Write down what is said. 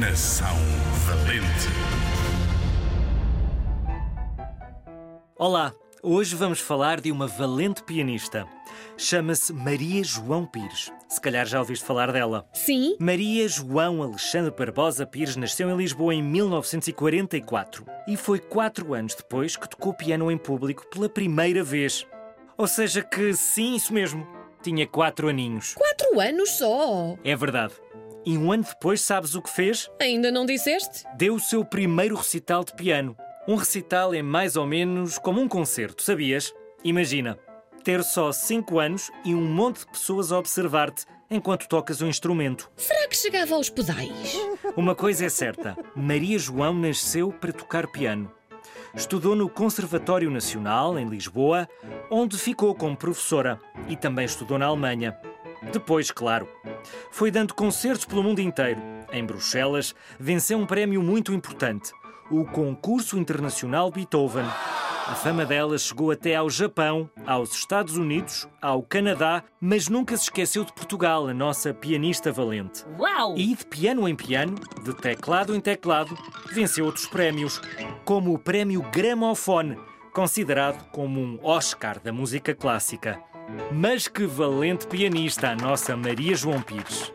Nação Valente. Olá, hoje vamos falar de uma valente pianista. Chama-se Maria João Pires. Se calhar já ouviste falar dela. Sim, Maria João Alexandre Barbosa Pires nasceu em Lisboa em 1944 e foi quatro anos depois que tocou piano em público pela primeira vez. Ou seja que, sim, isso mesmo, tinha quatro aninhos. quatro anos só. É verdade. E um ano depois, sabes o que fez? Ainda não disseste? Deu o seu primeiro recital de piano. Um recital é mais ou menos como um concerto, sabias? Imagina, ter só 5 anos e um monte de pessoas a observar-te enquanto tocas o instrumento. Será que chegava aos pedais? Uma coisa é certa: Maria João nasceu para tocar piano. Estudou no Conservatório Nacional, em Lisboa, onde ficou como professora e também estudou na Alemanha. Depois, claro, foi dando concertos pelo mundo inteiro. Em Bruxelas, venceu um prémio muito importante, o Concurso Internacional Beethoven. A fama dela chegou até ao Japão, aos Estados Unidos, ao Canadá, mas nunca se esqueceu de Portugal, a nossa pianista valente. Uau! E de piano em piano, de teclado em teclado, venceu outros prémios, como o Prémio Gramofone, considerado como um Oscar da música clássica. Mas que valente pianista a nossa Maria João Pires.